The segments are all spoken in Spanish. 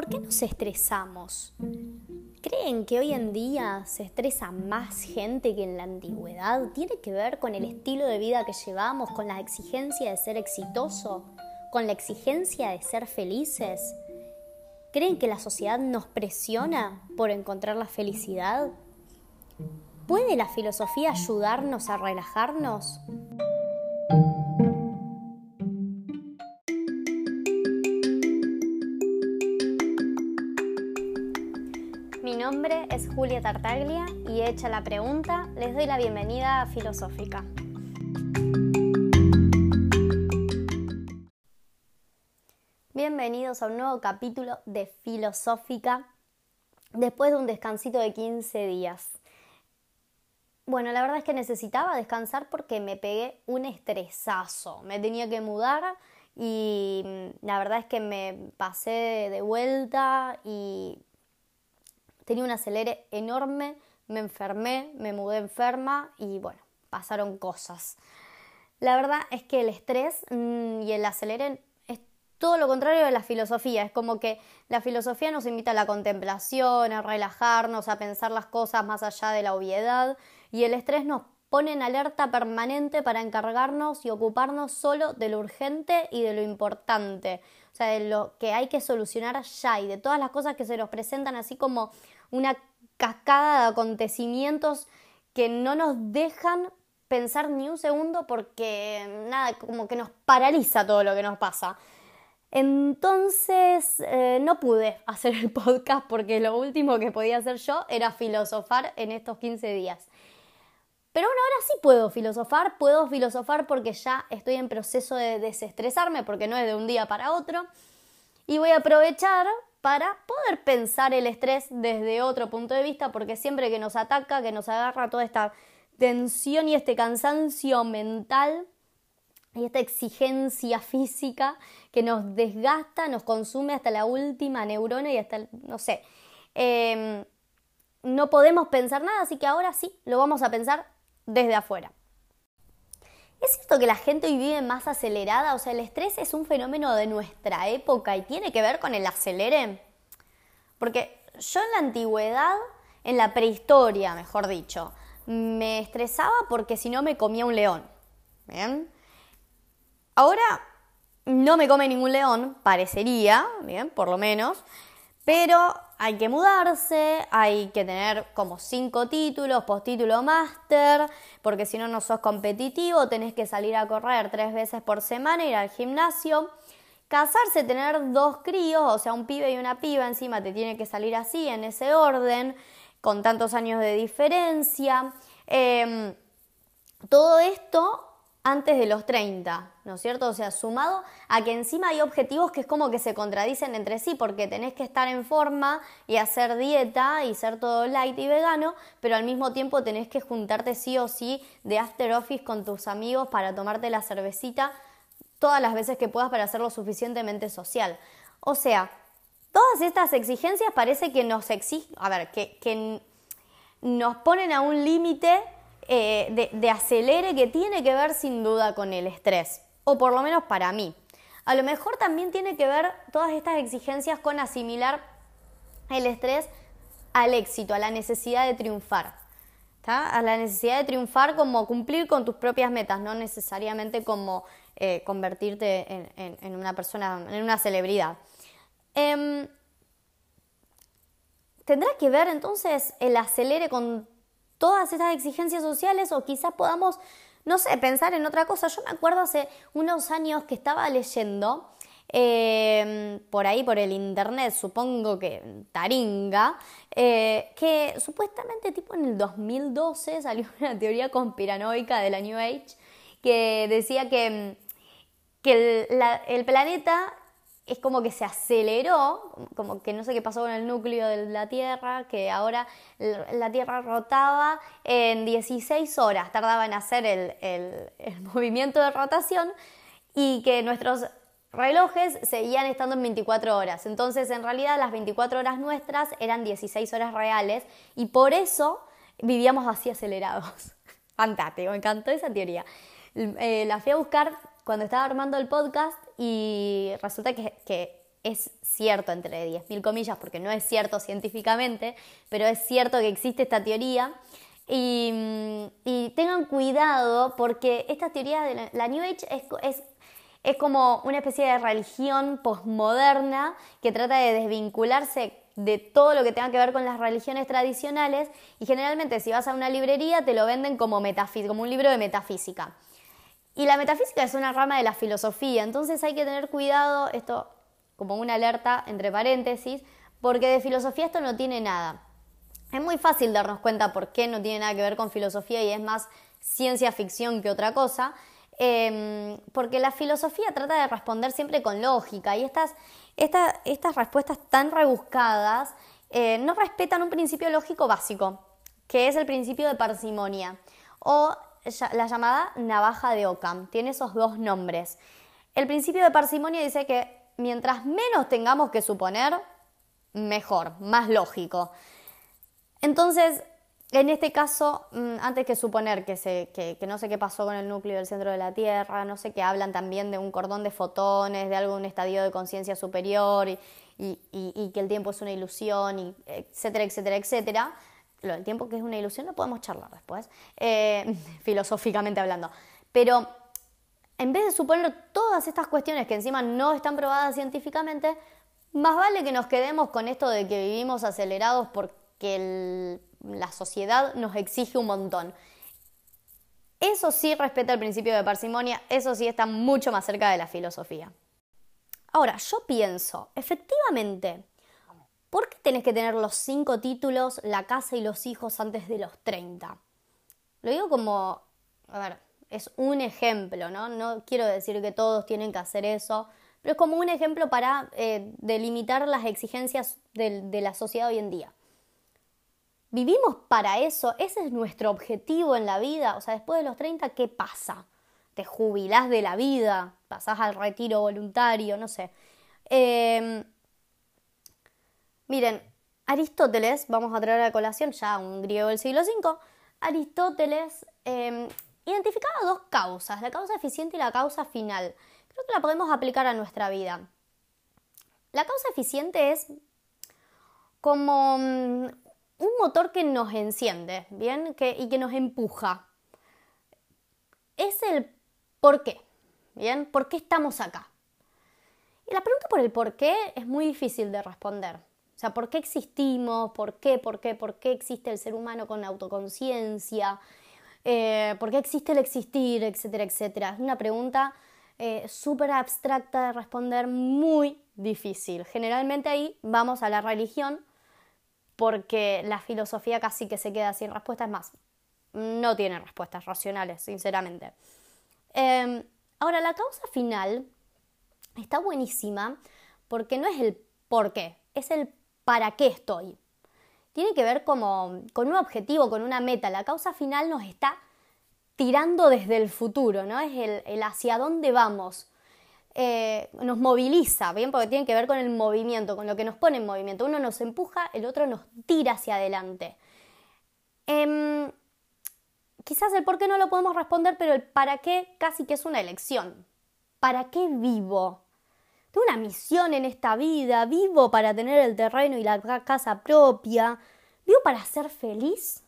¿por qué nos estresamos? ¿Creen que hoy en día se estresa más gente que en la antigüedad? ¿Tiene que ver con el estilo de vida que llevamos, con la exigencia de ser exitoso, con la exigencia de ser felices? ¿Creen que la sociedad nos presiona por encontrar la felicidad? ¿Puede la filosofía ayudarnos a relajarnos? Julia Tartaglia y hecha la pregunta, les doy la bienvenida a Filosófica. Bienvenidos a un nuevo capítulo de Filosófica después de un descansito de 15 días. Bueno, la verdad es que necesitaba descansar porque me pegué un estresazo. Me tenía que mudar y mm, la verdad es que me pasé de vuelta y tenía un acelere enorme, me enfermé, me mudé enferma y bueno, pasaron cosas. La verdad es que el estrés mm, y el acelere es todo lo contrario de la filosofía. Es como que la filosofía nos invita a la contemplación, a relajarnos, a pensar las cosas más allá de la obviedad y el estrés nos pone en alerta permanente para encargarnos y ocuparnos solo de lo urgente y de lo importante, o sea, de lo que hay que solucionar ya y de todas las cosas que se nos presentan así como una cascada de acontecimientos que no nos dejan pensar ni un segundo porque nada, como que nos paraliza todo lo que nos pasa. Entonces eh, no pude hacer el podcast porque lo último que podía hacer yo era filosofar en estos 15 días. Pero bueno, ahora sí puedo filosofar, puedo filosofar porque ya estoy en proceso de desestresarme, porque no es de un día para otro. Y voy a aprovechar para poder pensar el estrés desde otro punto de vista, porque siempre que nos ataca, que nos agarra toda esta tensión y este cansancio mental y esta exigencia física que nos desgasta, nos consume hasta la última neurona y hasta, no sé, em, no podemos pensar nada, así que ahora sí lo vamos a pensar desde afuera. ¿Es cierto que la gente hoy vive más acelerada? O sea, el estrés es un fenómeno de nuestra época y tiene que ver con el acelere. Porque yo en la antigüedad, en la prehistoria, mejor dicho, me estresaba porque si no me comía un león. ¿Bien? Ahora no me come ningún león, parecería, bien, por lo menos, pero hay que mudarse, hay que tener como cinco títulos, postítulo máster, porque si no, no sos competitivo, tenés que salir a correr tres veces por semana, ir al gimnasio. Casarse, tener dos críos, o sea, un pibe y una piba encima te tiene que salir así, en ese orden, con tantos años de diferencia. Em, todo esto antes de los 30, ¿no es cierto? O sea, sumado a que encima hay objetivos que es como que se contradicen entre sí, porque tenés que estar en forma y hacer dieta y ser todo light y vegano, pero al mismo tiempo tenés que juntarte sí o sí de after office con tus amigos para tomarte la cervecita todas las veces que puedas para hacerlo suficientemente social. O sea, todas estas exigencias parece que nos exigen, a ver, que, que nos ponen a un límite eh, de, acelere que tiene que ver sin duda con el estrés, o por lo menos para mí. A lo mejor también tiene que ver todas estas exigencias con asimilar el estrés al éxito, a la necesidad de triunfar. A la necesidad de triunfar como cumplir con tus propias metas, no necesariamente como eh, convertirte en, una persona, en una celebridad. Em, ¿Tendrá que ver entonces el acelere con todas esas exigencias sociales o quizás podamos, no sé, pensar en otra cosa. Yo me acuerdo hace unos años que estaba leyendo eh, por ahí, por el internet, supongo que Taringa, eh, que supuestamente tipo en el 2012 salió una teoría conspiranoica de la New Age que decía que, que el, el planeta es como que se aceleró, como que no sé qué pasó con el núcleo de la Tierra, que ahora la Tierra rotaba en 16 horas, tardaba en hacer el, movimiento de rotación y que nuestros relojes seguían estando en 24 horas. Entonces, en realidad, las 24 horas nuestras eran 16 horas reales y por eso vivíamos así acelerados. Fantástico, me encantó esa teoría. Eh, la fui a buscar cuando estaba armando el podcast y resulta que, es cierto entre 10.000 comillas, porque no es cierto científicamente, pero es cierto que existe esta teoría. Y, tengan cuidado porque esta teoría de la, New Age es, es, como una especie de religión postmoderna que trata de desvincularse de todo lo que tenga que ver con las religiones tradicionales y generalmente si vas a una librería te lo venden como, como un libro de metafísica. Y la metafísica es una rama de la filosofía, entonces hay que tener cuidado, esto como una alerta entre paréntesis, porque de filosofía esto no tiene nada. Es muy fácil darnos cuenta por qué no tiene nada que ver con filosofía y es más ciencia ficción que otra cosa, em, porque la filosofía trata de responder siempre con lógica y estas, estas respuestas tan rebuscadas eh, no respetan un principio lógico básico, que es el principio de parsimonia, o la llamada navaja de Ockham. Tiene esos dos nombres. El principio de parsimonia dice que mientras menos tengamos que suponer, mejor, más lógico. Entonces, en este caso, mm, antes que suponer que, se, que, no sé qué pasó con el núcleo del centro de la Tierra, no sé qué hablan también de un cordón de fotones, de algún estadio de conciencia superior y, que el tiempo es una ilusión, y etcétera, etcétera, etcétera. Lo del tiempo que es una ilusión lo podemos charlar después, eh, filosóficamente hablando. Pero en vez de suponer todas estas cuestiones que encima no están probadas científicamente, más vale que nos quedemos con esto de que vivimos acelerados porque la sociedad nos exige un montón. Eso sí respeta el principio de parsimonia, eso sí está mucho más cerca de la filosofía. Ahora, yo pienso, efectivamente, ¿por qué tenés que tener los cinco títulos, la casa y los hijos antes de los 30? Lo digo como, a ver, es un ejemplo, ¿no? No quiero decir que todos tienen que hacer eso, pero es como un ejemplo para eh, delimitar las exigencias de, la sociedad hoy en día. ¿Vivimos para eso? ¿Ese es nuestro objetivo en la vida? O sea, después de los 30, ¿qué pasa? ¿Te jubilás de la vida? ¿Pasás al retiro voluntario? No sé. Em, miren, Aristóteles, vamos a traer a colación ya un griego del siglo V, Aristóteles em, identificaba dos causas, la causa eficiente y la causa final. Creo que la podemos aplicar a nuestra vida. La causa eficiente es como mm, un motor que nos enciende, ¿bien? y que nos empuja. Es el por qué, ¿bien? ¿Por qué estamos acá? Y la pregunta por el por qué es muy difícil de responder. O sea, ¿por qué existimos? ¿Por qué? ¿Por qué? ¿Por qué existe el ser humano con autoconciencia? eh, por qué existe el existir, etcétera, etcétera. Es una pregunta eh, súper abstracta de responder, muy difícil. Generalmente ahí vamos a la religión porque la filosofía casi que se queda sin respuestas, más, no tiene respuestas racionales, sinceramente. Em, ahora, la causa final está buenísima porque no es el por qué, es el para qué estoy tiene que ver como, con un objetivo, con una meta. La causa final nos está tirando desde el futuro, ¿no? Es el, hacia dónde vamos. Eh, nos moviliza, ¿bien? Porque tiene que ver con el movimiento, con lo que nos pone en movimiento. Uno nos empuja, el otro nos tira hacia adelante. Em, quizás el por qué no lo podemos responder, pero el para qué casi que es una elección. ¿Para qué vivo? Tengo una misión en esta vida, vivo para tener el terreno y la casa propia, vivo para ser feliz.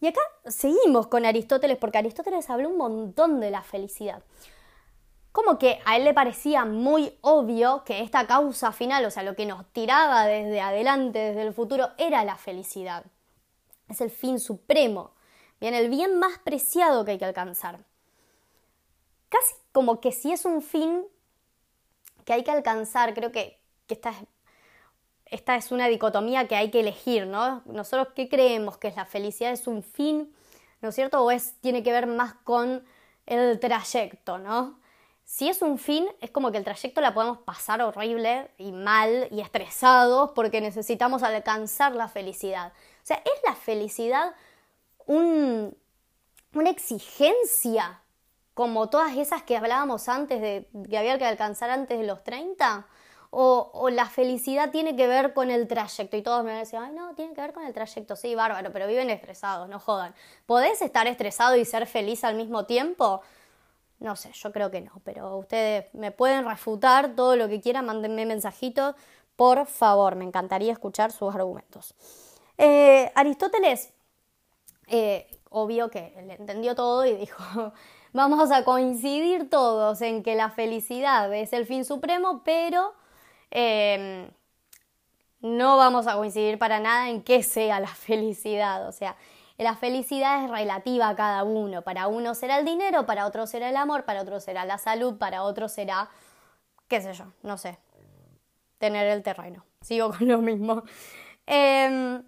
Y acá seguimos con Aristóteles porque Aristóteles habló un montón de la felicidad. Como que a él le parecía muy obvio que esta causa final, o sea, lo que nos tiraba desde adelante, desde el futuro, era la felicidad. Es el fin supremo, bien, el bien más preciado que hay que alcanzar. Casi como que si es un fin, que hay que alcanzar, creo que, esta, es, esta es una dicotomía que hay que elegir, ¿no? Nosotros, ¿qué creemos? ¿Que la felicidad es un fin, ¿no es cierto? ¿O es, tiene que ver más con el trayecto, ¿no? Si es un fin, es como que el trayecto la podemos pasar horrible y mal y estresados porque necesitamos alcanzar la felicidad. O sea, ¿es la felicidad un, una exigencia como todas esas que hablábamos antes de que había que alcanzar antes de los 30? O, la felicidad tiene que ver con el trayecto y todos me decían, ay no, tiene que ver con el trayecto, sí, bárbaro, pero viven estresados, no jodan. ¿Podés estar estresado y ser feliz al mismo tiempo? No sé, yo creo que no, pero ustedes me pueden refutar todo lo que quieran, mándenme mensajitos, por favor, me encantaría escuchar sus argumentos. Eh, Aristóteles, eh, obvio que le entendió todo y dijo, vamos a coincidir todos en que la felicidad es el fin supremo, pero em, no vamos a coincidir para nada en qué sea la felicidad. O sea, la felicidad es relativa a cada uno. Para uno será el dinero, para otro será el amor, para otro será la salud, para otro será, qué sé yo, no sé, tener el terreno. Sigo con lo mismo. Em,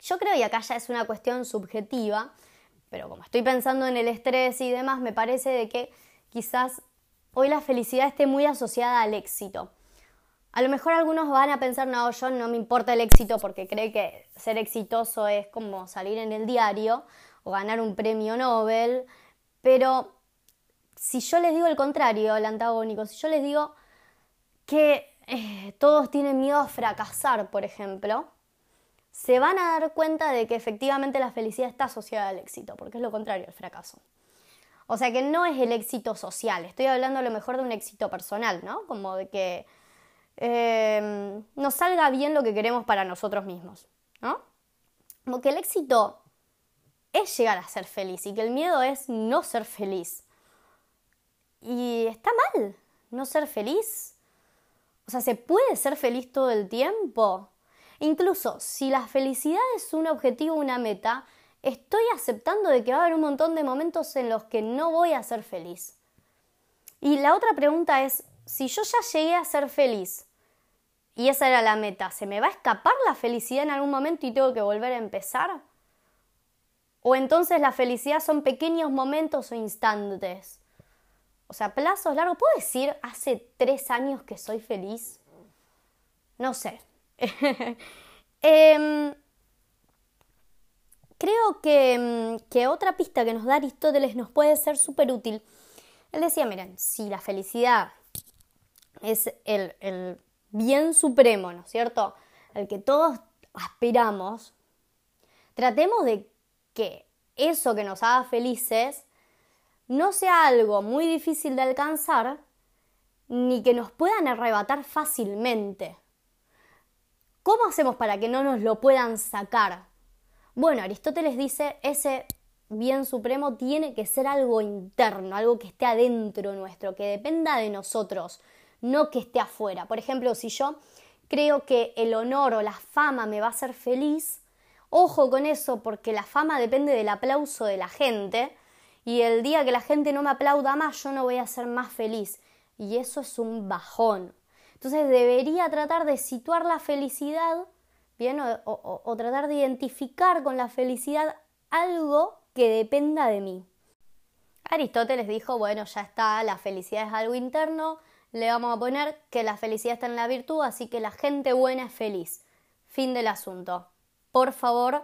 yo creo, y acá ya es una cuestión subjetiva, pero como estoy pensando en el estrés y demás, me parece de que quizás hoy la felicidad esté muy asociada al éxito. A lo mejor algunos van a pensar, no, yo no me importa el éxito porque cree que ser exitoso es como salir en el diario o ganar un premio Nobel, pero si yo les digo el contrario, el antagónico, si yo les digo que eh, todos tienen miedo a fracasar, por ejemplo, se van a dar cuenta de que efectivamente la felicidad está asociada al éxito, porque es lo contrario al fracaso. O sea que no es el éxito social, estoy hablando a lo mejor de un éxito personal, ¿no? Como de que eh, nos salga bien lo que queremos para nosotros mismos, ¿no? Como que el éxito es llegar a ser feliz y que el miedo es no ser feliz. Y está mal no ser feliz. O sea, ¿se puede ser feliz todo el tiempo? Incluso si la felicidad es un objetivo, una meta, estoy aceptando de que va a haber un montón de momentos en los que no voy a ser feliz. Y la otra pregunta es, si yo ya llegué a ser feliz y esa era la meta, ¿se me va a escapar la felicidad en algún momento y tengo que volver a empezar? ¿O entonces la felicidad son pequeños momentos o instantes? O sea, plazos largos. ¿Puedo decir hace tres años que soy feliz? No sé, Em, creo em, que, otra pista que nos da Aristóteles nos puede ser súper útil. Él decía, miren, si la felicidad es el, el bien supremo, ¿no es cierto? El que todos aspiramos, tratemos de que eso que nos haga felices no sea algo muy difícil de alcanzar, ni que nos puedan arrebatar fácilmente. ¿Cómo hacemos para que no nos lo puedan sacar? Bueno, Aristóteles dice, ese bien supremo tiene que ser algo interno, algo que esté adentro nuestro, que dependa de nosotros, no que esté afuera. Por ejemplo, si yo creo que el honor o la fama me va a hacer feliz, ojo con eso porque la fama depende del aplauso de la gente y el día que la gente no me aplauda más yo no voy a ser más feliz y eso es un bajón. Entonces debería tratar de situar la felicidad, ¿bien? O, tratar de identificar con la felicidad algo que dependa de mí. Aristóteles dijo, bueno, ya está, la felicidad es algo interno, le vamos a poner que la felicidad está en la virtud, así que la gente buena es feliz. Fin del asunto. Por favor,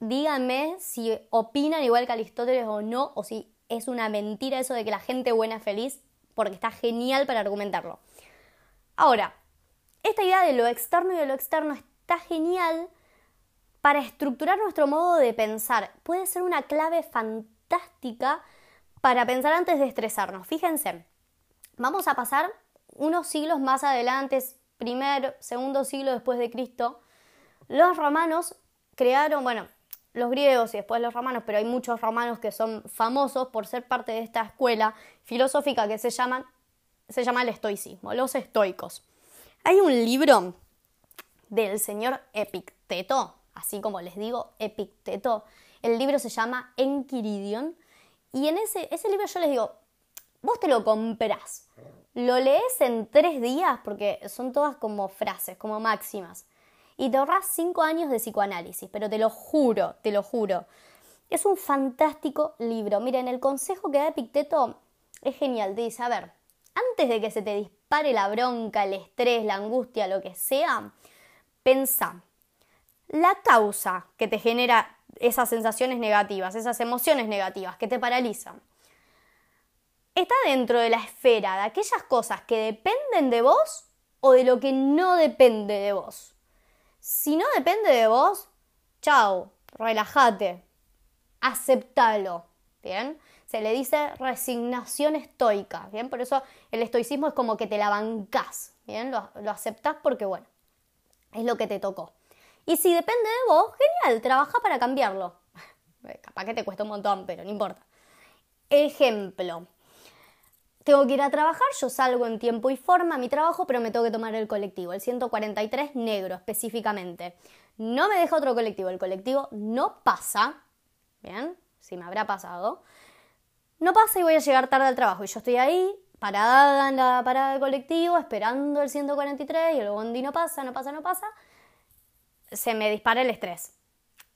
díganme si opinan igual que Aristóteles o no, o si es una mentira eso de que la gente buena es feliz, porque está genial para argumentarlo. Ahora, esta idea de lo externo y de lo externo está genial para estructurar nuestro modo de pensar. Puede ser una clave fantástica para pensar antes de estresarnos. Fíjense, vamos a pasar unos siglos más adelante, primer, segundo siglo después de Cristo. Los romanos crearon, bueno, los griegos y después los romanos, pero hay muchos romanos que son famosos por ser parte de esta escuela filosófica que se llaman se llama el estoicismo, los estoicos. Hay un libro del señor Epicteto, así como les digo, Epicteto. El libro se llama Enquiridion y en ese, ese libro yo les digo, vos te lo comprás, lo lees en tres días porque son todas como frases, como máximas, y te ahorras cinco años de psicoanálisis, pero te lo juro, te lo juro. Es un fantástico libro. Miren, el consejo que da Epicteto es genial. dice, a ver, antes de que se te dispare la bronca, el estrés, la angustia, lo que sea, pensa, la causa que te genera esas sensaciones negativas, esas emociones negativas que te paralizan, está dentro de la esfera de aquellas cosas que dependen de vos o de lo que no depende de vos. Si no depende de vos, chao, relájate, aceptalo, ¿bien? Se le dice resignación estoica, ¿bien? Por eso el estoicismo es como que te la bancás, ¿bien? Lo, lo aceptás porque, bueno, es lo que te tocó. Y si depende de vos, genial, trabaja para cambiarlo. Capaz que te cuesta un montón, pero no importa. Ejemplo. Tengo que ir a trabajar, yo salgo en tiempo y forma a mi trabajo, pero me tengo que tomar el colectivo, el 143 negro específicamente. No me deja otro colectivo, el colectivo no pasa, ¿bien? Si me habrá pasado. No pasa y voy a llegar tarde al trabajo. Y yo estoy ahí, parada en la parada del colectivo, esperando el 143 y el bondi no pasa, no pasa, no pasa. Se me dispara el estrés.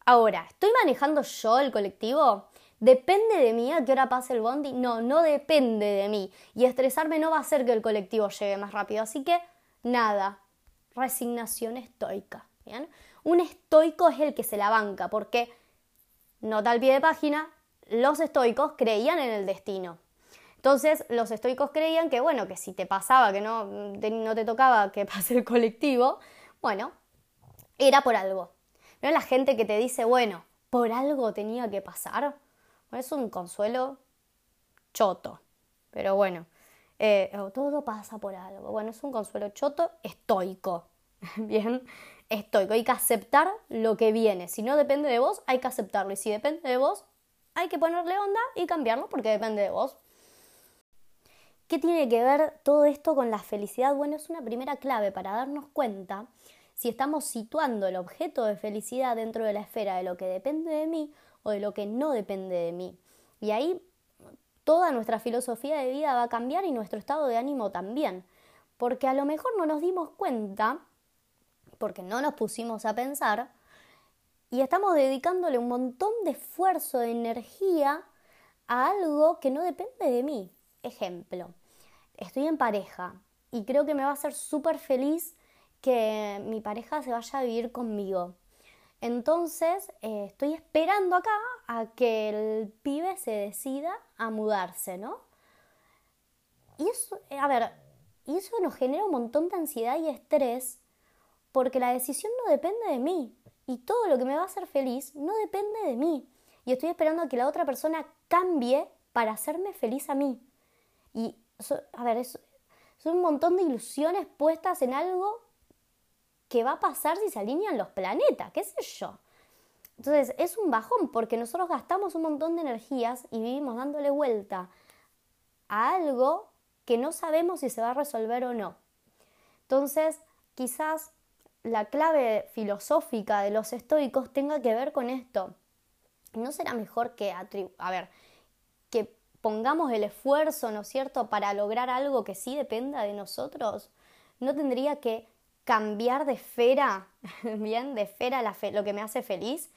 Ahora, ¿estoy manejando yo el colectivo? ¿Depende de mí a qué hora pase el bondi? No, no depende de mí. Y estresarme no va a hacer que el colectivo llegue más rápido. Así que, nada, resignación estoica. ¿bien? Un estoico es el que se la banca, porque, nota al pie de página, los estoicos creían en el destino. Entonces, los estoicos creían que, bueno, que si te pasaba, que no, no te tocaba que pase el colectivo, bueno, era por algo. No es la gente que te dice, bueno, por algo tenía que pasar es un consuelo choto, pero bueno, eh, todo pasa por algo. Bueno, es un consuelo choto estoico, bien, estoico. Hay que aceptar lo que viene. Si no depende de vos, hay que aceptarlo. Y si depende de vos, hay que ponerle onda y cambiarlo porque depende de vos. ¿Qué tiene que ver todo esto con la felicidad? Bueno, es una primera clave para darnos cuenta si estamos situando el objeto de felicidad dentro de la esfera de lo que depende de mí o de lo que no depende de mí. Y ahí toda nuestra filosofía de vida va a cambiar y nuestro estado de ánimo también. Porque a lo mejor no nos dimos cuenta, porque no nos pusimos a pensar, y estamos dedicándole un montón de esfuerzo, de energía a algo que no depende de mí. Ejemplo, estoy en pareja y creo que me va a hacer súper feliz que mi pareja se vaya a vivir conmigo. Entonces, eh, estoy esperando acá a que el pibe se decida a mudarse, ¿no? Y eso, eh, a ver, y eso nos genera un montón de ansiedad y estrés porque la decisión no depende de mí y todo lo que me va a hacer feliz no depende de mí. Y estoy esperando a que la otra persona cambie para hacerme feliz a mí. Y, a ver, son un montón de ilusiones puestas en algo qué va a pasar si se alinean los planetas, qué sé yo. Entonces es un bajón porque nosotros gastamos un montón de energías y vivimos dándole vuelta a algo que no sabemos si se va a resolver o no. Entonces quizás la clave filosófica de los estoicos tenga que ver con esto. ¿No será mejor que, a ver, que pongamos el esfuerzo, ¿no es cierto?, para lograr algo que sí dependa de nosotros? ¿No tendría que cambiar de esfera, bien, de esfera la lo que me hace feliz,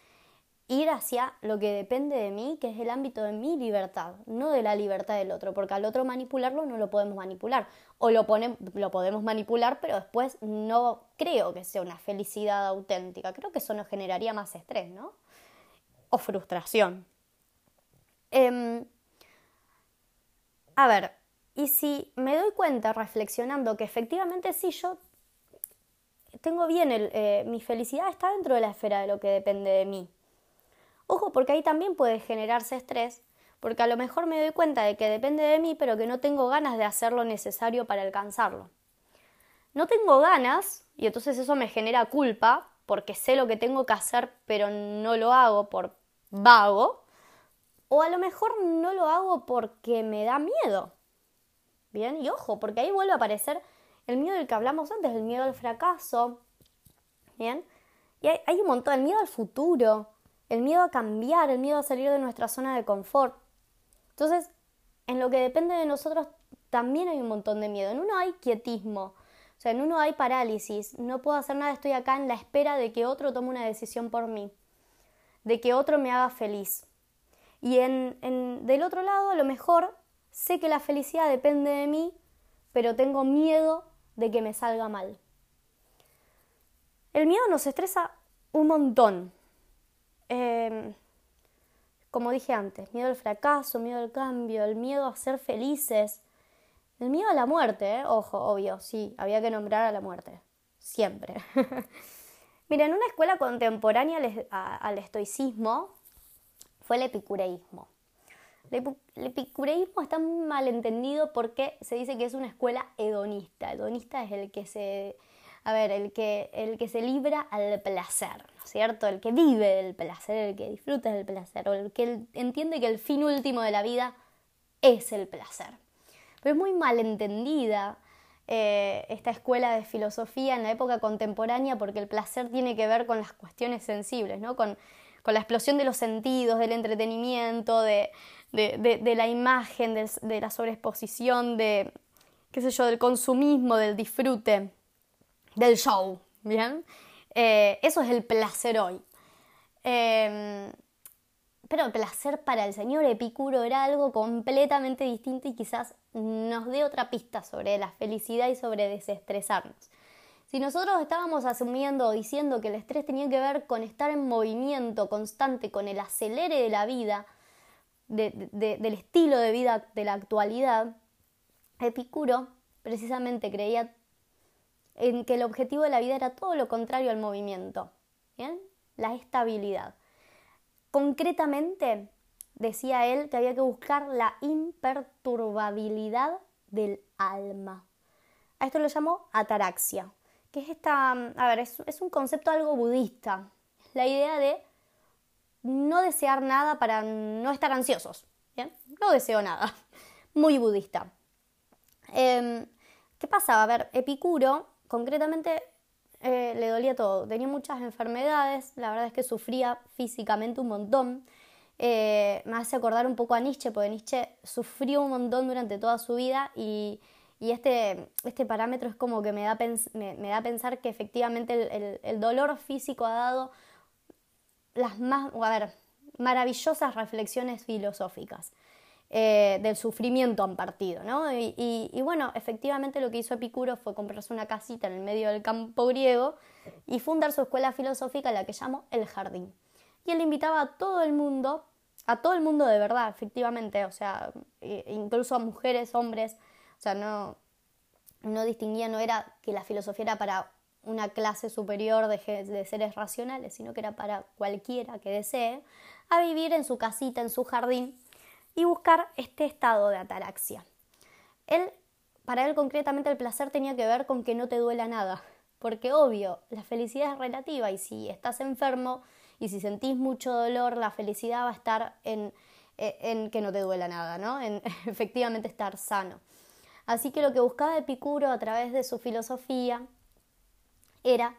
ir hacia lo que depende de mí, que es el ámbito de mi libertad, no de la libertad del otro, porque al otro manipularlo no lo podemos manipular, o lo, lo podemos manipular, pero después no creo que sea una felicidad auténtica, creo que eso nos generaría más estrés, ¿no? O frustración. Em, a ver, y si me doy cuenta reflexionando que efectivamente sí yo tengo bien, eh, mi felicidad está dentro de la esfera de lo que depende de mí. Ojo, porque ahí también puede generarse estrés, porque a lo mejor me doy cuenta de que depende de mí, pero que no tengo ganas de hacer lo necesario para alcanzarlo. No tengo ganas, y entonces eso me genera culpa, porque sé lo que tengo que hacer, pero no lo hago por vago, o a lo mejor no lo hago porque me da miedo. Bien, y ojo, porque ahí vuelve a aparecer el miedo del que hablamos antes, el miedo al fracaso, ¿bien? Y hay, un montón, el miedo al futuro, el miedo a cambiar, el miedo a salir de nuestra zona de confort. Entonces, en lo que depende de nosotros también hay un montón de miedo. En uno hay quietismo, o sea, en uno hay parálisis, no puedo hacer nada, estoy acá en la espera de que otro tome una decisión por mí, de que otro me haga feliz. Y en, en, del otro lado, a lo mejor sé que la felicidad depende de mí, pero tengo miedo de que me salga mal. El miedo nos estresa un montón. Em, como dije antes, miedo al fracaso, miedo al cambio, el miedo a ser felices, el miedo a la muerte, ¿eh? ojo, obvio, sí, había que nombrar a la muerte, siempre. Mira, en una escuela contemporánea al estoicismo fue el epicureísmo. El epicureísmo está mal entendido porque se dice que es una escuela hedonista. Hedonista es el que se, a ver, el que, el que se libra al placer, ¿no es cierto? El que vive del placer, el que disfruta del placer, o el que entiende que el fin último de la vida es el placer. Pero es muy mal entendida eh, esta escuela de filosofía en la época contemporánea porque el placer tiene que ver con las cuestiones sensibles, ¿no? con, con la explosión de los sentidos, del entretenimiento, de, de, la imagen, de, la sobreexposición, de, qué sé yo, del consumismo, del disfrute, del show, ¿bien? Eh, eso es el placer hoy. Em, pero el placer para el señor Epicuro era algo completamente distinto y quizás nos dé otra pista sobre la felicidad y sobre desestresarnos. Si nosotros estábamos asumiendo o diciendo que el estrés tenía que ver con estar en movimiento constante, con el acelere de la vida, del estilo de vida de la actualidad, Epicuro precisamente creía en que el objetivo de la vida era todo lo contrario al movimiento, ¿bien? la estabilidad. Concretamente, decía él que había que buscar la imperturbabilidad del alma. A esto lo llamó ataraxia, que es esta, a ver, es, es un concepto algo budista, la idea de no desear nada para no estar ansiosos. ¿bien? No deseo nada. Muy budista. Em, ¿Qué pasaba? A ver, Epicuro, concretamente, eh, le dolía todo. Tenía muchas enfermedades, la verdad es que sufría físicamente un montón. Eh, me hace acordar un poco a Nietzsche, porque Nietzsche sufrió un montón durante toda su vida y, este, este, parámetro es como que me da, me, da a pensar que efectivamente el dolor físico ha dado las más, a ver, maravillosas reflexiones filosóficas eh, del sufrimiento han partido, ¿no? Y, bueno, efectivamente lo que hizo Epicuro fue comprarse una casita en el medio del campo griego y fundar su escuela filosófica, la que llamó El Jardín. Y él invitaba a todo el mundo, a todo el mundo de verdad, efectivamente, o sea, incluso a mujeres, hombres, o sea, no, no distinguía, no era que la filosofía era para una clase superior de, seres racionales, sino que era para cualquiera que desee, a vivir en su casita, en su jardín y buscar este estado de ataraxia. Él, para él concretamente el placer tenía que ver con que no te duela nada, porque obvio, la felicidad es relativa y si estás enfermo y si sentís mucho dolor, la felicidad va a estar en, en que no te duela nada, ¿no? En efectivamente estar sano. Así que lo que buscaba Epicuro a través de su filosofía era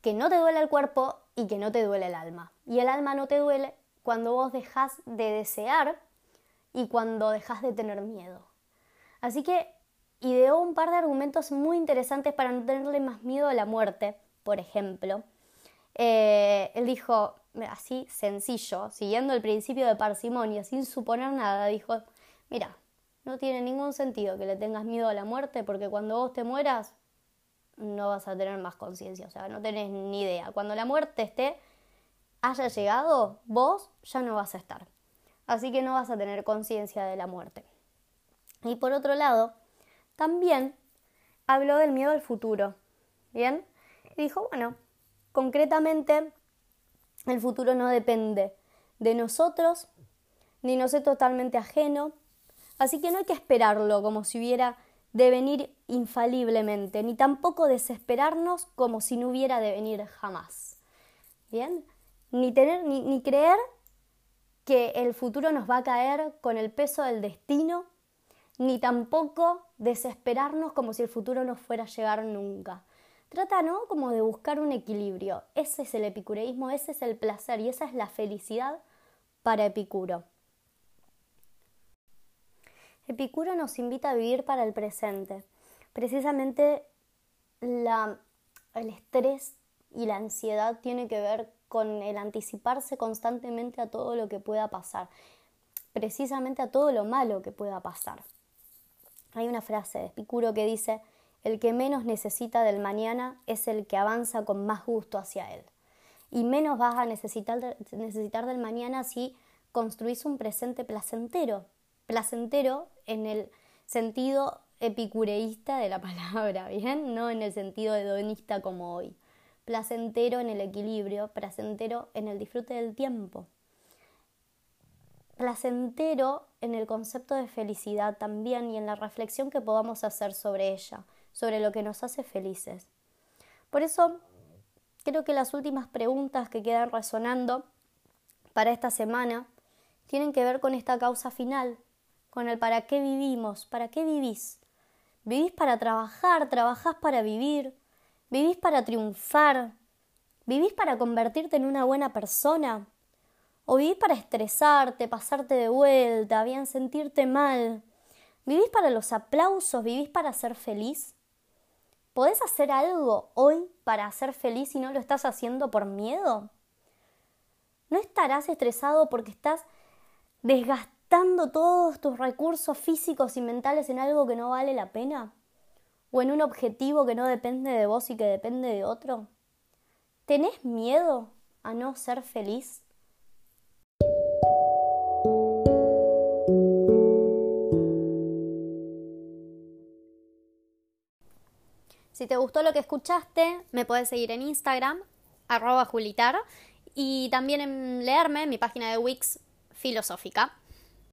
que no te duele el cuerpo y que no te duele el alma. Y el alma no te duele cuando vos dejas de desear y cuando dejas de tener miedo. Así que ideó un par de argumentos muy interesantes para no tenerle más miedo a la muerte, por ejemplo. Eh, él dijo, así sencillo, siguiendo el principio de parsimonia, sin suponer nada, dijo, mira, no tiene ningún sentido que le tengas miedo a la muerte porque cuando vos te mueras no vas a tener más conciencia, o sea, no tenés ni idea. Cuando la muerte esté, haya llegado, vos ya no vas a estar. Así que no vas a tener conciencia de la muerte. Y por otro lado, también habló del miedo al futuro. ¿Bien? Y dijo, bueno, concretamente el futuro no depende de nosotros, ni nos es totalmente ajeno, así que no hay que esperarlo como si hubiera de venir infaliblemente, ni tampoco desesperarnos como si no hubiera de venir jamás. ¿Bien? Ni, tener, ni, ni creer que el futuro nos va a caer con el peso del destino, ni tampoco desesperarnos como si el futuro no fuera a llegar nunca. Trata, ¿no? Como de buscar un equilibrio. Ese es el epicureísmo, ese es el placer y esa es la felicidad para Epicuro. Epicuro nos invita a vivir para el presente. Precisamente el estrés y la ansiedad tiene que ver con el anticiparse constantemente a todo lo que pueda pasar, precisamente a todo lo malo que pueda pasar. Hay una frase de Epicuro que dice, el que menos necesita del mañana es el que avanza con más gusto hacia él. Y menos vas a necesitar, necesitar del mañana si construís un presente placentero, placentero en el sentido epicureísta de la palabra, ¿bien? No en el sentido hedonista como hoy. Placentero en el equilibrio, placentero en el disfrute del tiempo. placentero en el concepto de felicidad también y en la reflexión que podamos hacer sobre ella, sobre lo que nos hace felices. Por eso, creo que las últimas preguntas que quedan resonando para esta semana tienen que ver con esta causa final, con el para qué vivimos, para qué vivís. ¿Vivís para trabajar? ¿Trabajás para vivir? ¿Vivís para triunfar? ¿Vivís para convertirte en una buena persona? ¿O vivís para estresarte, pasarte de vuelta, bien sentirte mal? ¿Vivís para los aplausos? ¿Vivís para ser feliz? ¿Podés hacer algo hoy para ser feliz y no lo estás haciendo por miedo? ¿No estarás estresado porque estás desgastando todos tus recursos físicos y mentales en algo que no vale la pena? ¿O en un objetivo que no depende de vos y que depende de otro? ¿Tenés miedo a no ser feliz? Si te gustó lo que escuchaste, me puedes seguir en Instagram, arroba julitar, y también en leerme en mi página de Wix filosófica.